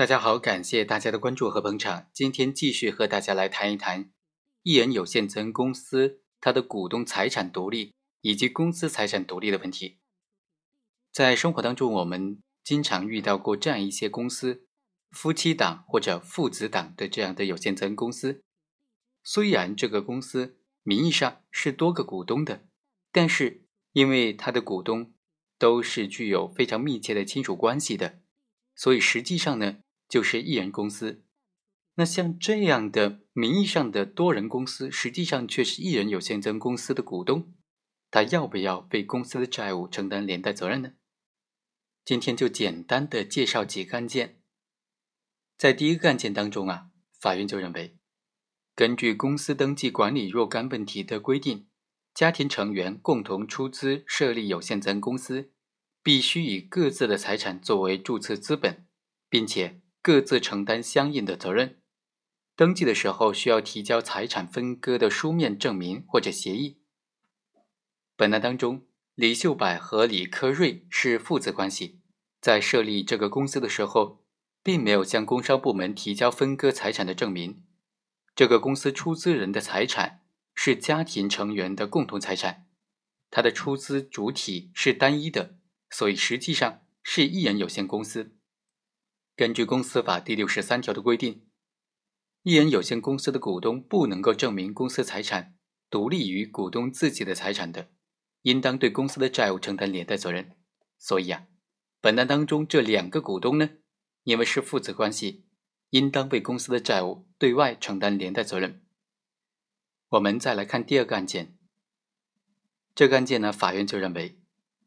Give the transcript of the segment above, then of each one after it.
大家好，感谢大家的关注和捧场。今天继续和大家来谈一谈一人有限责任公司它的股东财产独立以及公司财产独立的问题。在生活当中，我们经常遇到过这样一些公司，夫妻档或者父子档的这样的有限责任公司。虽然这个公司名义上是多个股东的，但是因为它的股东都是具有非常密切的亲属关系的，所以实际上呢。就是一人公司，那像这样的名义上的多人公司，实际上却是一人有限责任公司的股东，他要不要为公司的债务承担连带责任呢？今天就简单的介绍几个案件。在第一个案件当中啊，法院就认为，根据公司登记管理若干问题的规定，家庭成员共同出资设立有限责任公司，必须以各自的财产作为注册资本，并且。各自承担相应的责任。登记的时候需要提交财产分割的书面证明或者协议。本案当中，李秀柏和李科瑞是父子关系，在设立这个公司的时候，并没有向工商部门提交分割财产的证明。这个公司出资人的财产是家庭成员的共同财产，他的出资主体是单一的，所以实际上是一人有限公司。根据公司法第六十三条的规定，一人有限公司的股东不能够证明公司财产独立于股东自己的财产的，应当对公司的债务承担连带责任。所以啊，本案当中这两个股东呢，因为是父子关系，应当为公司的债务对外承担连带责任。我们再来看第二个案件，这个案件呢，法院就认为，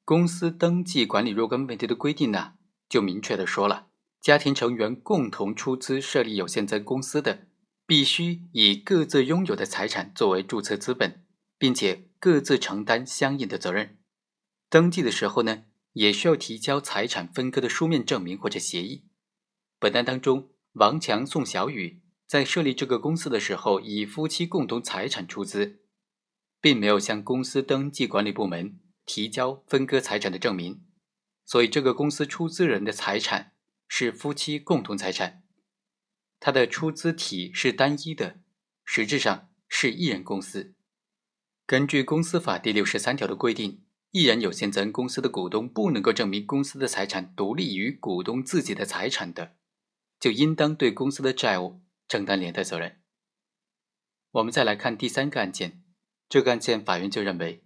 公司登记管理若干问题的规定呢，就明确的说了。家庭成员共同出资设立有限责任公司的，必须以各自拥有的财产作为注册资本，并且各自承担相应的责任。登记的时候呢，也需要提交财产分割的书面证明或者协议。本案当中，王强、宋小雨在设立这个公司的时候，以夫妻共同财产出资，并没有向公司登记管理部门提交分割财产的证明，所以这个公司出资人的财产。是夫妻共同财产，它的出资体是单一的，实质上是一人公司。根据公司法第六十三条的规定，一人有限责任公司的股东不能够证明公司的财产独立于股东自己的财产的，就应当对公司的债务承担连带责任。我们再来看第三个案件，这个案件法院就认为，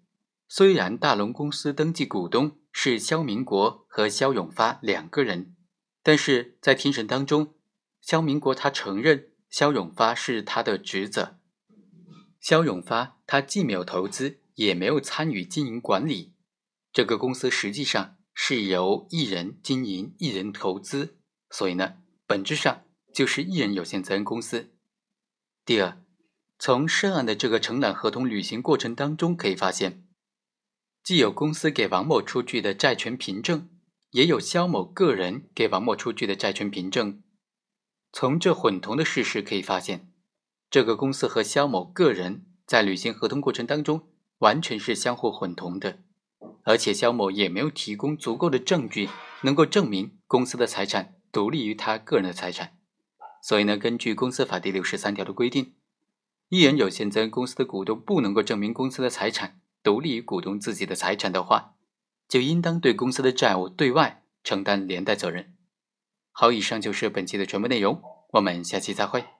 虽然大龙公司登记股东是肖明国和肖永发两个人。但是在庭审当中，肖明国他承认肖永发是他的侄子。肖永发他既没有投资，也没有参与经营管理，这个公司实际上是由一人经营，一人投资，所以呢，本质上就是一人有限责任公司。第二，从涉案的这个承揽合同履行过程当中可以发现，既有公司给王某出具的债权凭证。也有肖某个人给王某出具的债权凭证，从这混同的事实可以发现，这个公司和肖某个人在履行合同过程当中完全是相互混同的，而且肖某也没有提供足够的证据能够证明公司的财产独立于他个人的财产，所以呢，根据公司法第六十三条的规定，一人有限责任公司的股东不能够证明公司的财产独立于股东自己的财产的话。就应当对公司的债务对外承担连带责任。好，以上就是本期的全部内容，我们下期再会。